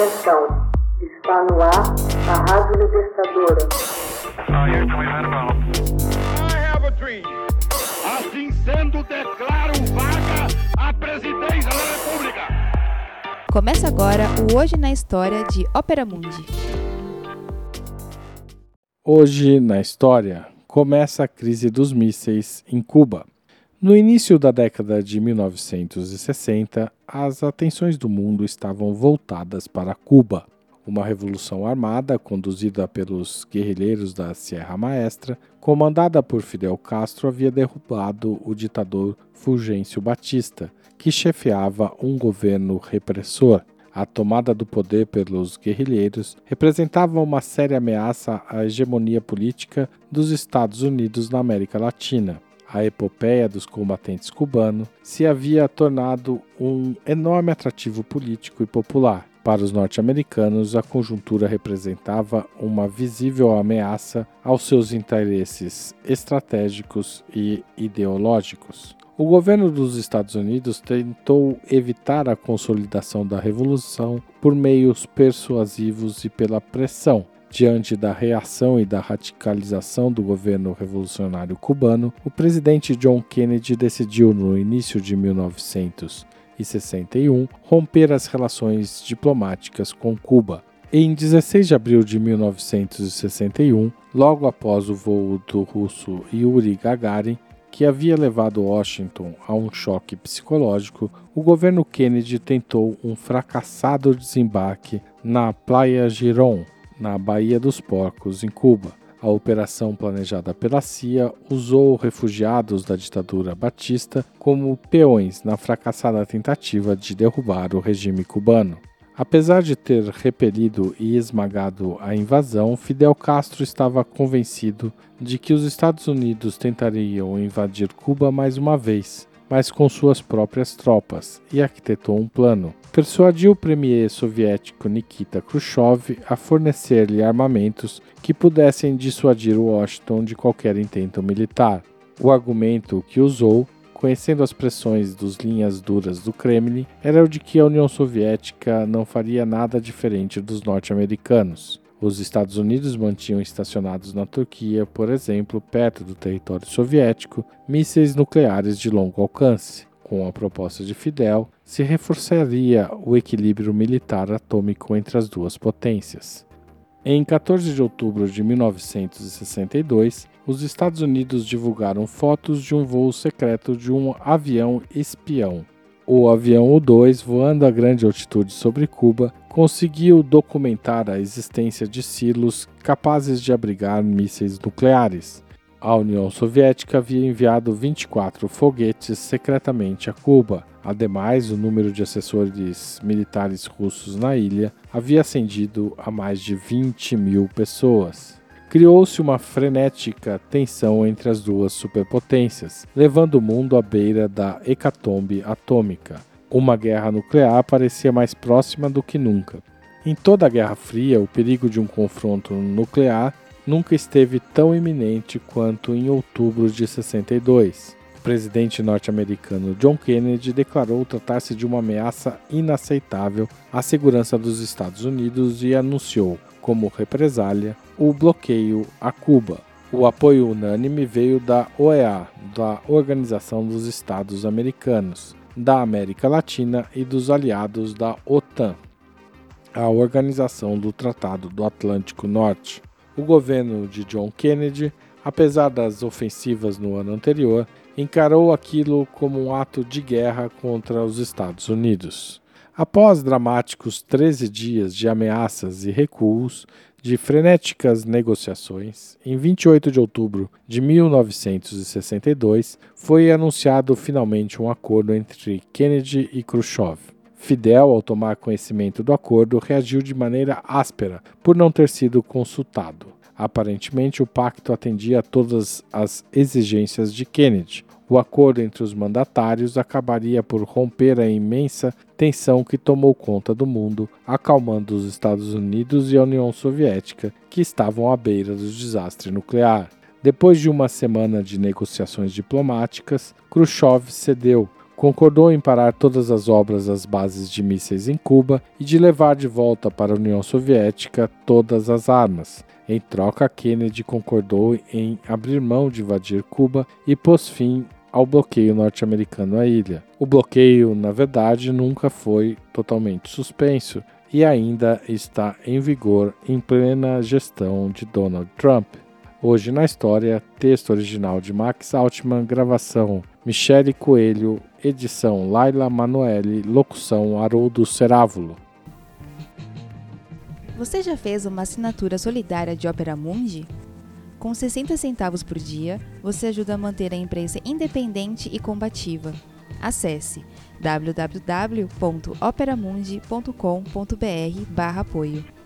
Atenção, está no ar a Rádio Libertadora. Assim sendo, declaro vaga a presidência da República. Começa agora o Hoje na História de Ópera Mundi. Hoje na história começa a crise dos mísseis em Cuba. No início da década de 1960, as atenções do mundo estavam voltadas para Cuba. Uma revolução armada, conduzida pelos guerrilheiros da Sierra Maestra, comandada por Fidel Castro, havia derrubado o ditador Fulgêncio Batista, que chefiava um governo repressor. A tomada do poder pelos guerrilheiros representava uma séria ameaça à hegemonia política dos Estados Unidos na América Latina a epopeia dos combatentes cubanos se havia tornado um enorme atrativo político e popular. Para os norte-americanos, a conjuntura representava uma visível ameaça aos seus interesses estratégicos e ideológicos. O governo dos Estados Unidos tentou evitar a consolidação da revolução por meios persuasivos e pela pressão, Diante da reação e da radicalização do governo revolucionário cubano, o presidente John Kennedy decidiu, no início de 1961, romper as relações diplomáticas com Cuba. Em 16 de abril de 1961, logo após o voo do russo Yuri Gagarin, que havia levado Washington a um choque psicológico, o governo Kennedy tentou um fracassado desembarque na Playa Girón, na Baía dos Porcos, em Cuba. A operação planejada pela CIA usou refugiados da ditadura batista como peões na fracassada tentativa de derrubar o regime cubano. Apesar de ter repelido e esmagado a invasão, Fidel Castro estava convencido de que os Estados Unidos tentariam invadir Cuba mais uma vez, mas com suas próprias tropas, e arquitetou um plano persuadiu o premier soviético Nikita Khrushchev a fornecer-lhe armamentos que pudessem dissuadir Washington de qualquer intento militar. O argumento que usou, conhecendo as pressões dos linhas duras do Kremlin, era o de que a União Soviética não faria nada diferente dos norte-americanos. Os Estados Unidos mantinham estacionados na Turquia, por exemplo, perto do território soviético, mísseis nucleares de longo alcance. Com a proposta de Fidel, se reforçaria o equilíbrio militar atômico entre as duas potências. Em 14 de outubro de 1962, os Estados Unidos divulgaram fotos de um voo secreto de um avião espião. O avião U-2, voando a grande altitude sobre Cuba, conseguiu documentar a existência de silos capazes de abrigar mísseis nucleares. A União Soviética havia enviado 24 foguetes secretamente a Cuba. Ademais, o número de assessores militares russos na ilha havia ascendido a mais de 20 mil pessoas. Criou-se uma frenética tensão entre as duas superpotências, levando o mundo à beira da hecatombe atômica. Uma guerra nuclear parecia mais próxima do que nunca. Em toda a Guerra Fria, o perigo de um confronto nuclear nunca esteve tão iminente quanto em outubro de 62. O presidente norte-americano John Kennedy declarou tratar-se de uma ameaça inaceitável à segurança dos Estados Unidos e anunciou, como represália, o bloqueio a Cuba. O apoio unânime veio da OEA, da Organização dos Estados Americanos, da América Latina e dos aliados da OTAN, a Organização do Tratado do Atlântico Norte. O governo de John Kennedy, apesar das ofensivas no ano anterior, encarou aquilo como um ato de guerra contra os Estados Unidos. Após dramáticos 13 dias de ameaças e recuos, de frenéticas negociações, em 28 de outubro de 1962 foi anunciado finalmente um acordo entre Kennedy e Khrushchev. Fidel, ao tomar conhecimento do acordo, reagiu de maneira áspera por não ter sido consultado. Aparentemente, o pacto atendia a todas as exigências de Kennedy. O acordo entre os mandatários acabaria por romper a imensa tensão que tomou conta do mundo, acalmando os Estados Unidos e a União Soviética, que estavam à beira do desastre nuclear. Depois de uma semana de negociações diplomáticas, Khrushchev cedeu, concordou em parar todas as obras das bases de mísseis em Cuba e de levar de volta para a União Soviética todas as armas. Em troca, Kennedy concordou em abrir mão de invadir Cuba e pôs fim ao bloqueio norte-americano à ilha. O bloqueio, na verdade, nunca foi totalmente suspenso e ainda está em vigor em plena gestão de Donald Trump. Hoje na história, texto original de Max Altman, gravação Michele Coelho, edição Laila Manoeli, locução Haroldo Cerávulo. Você já fez uma assinatura solidária de Opera Mundi? Com 60 centavos por dia, você ajuda a manter a imprensa independente e combativa. Acesse www.operamundi.com.br/apoio.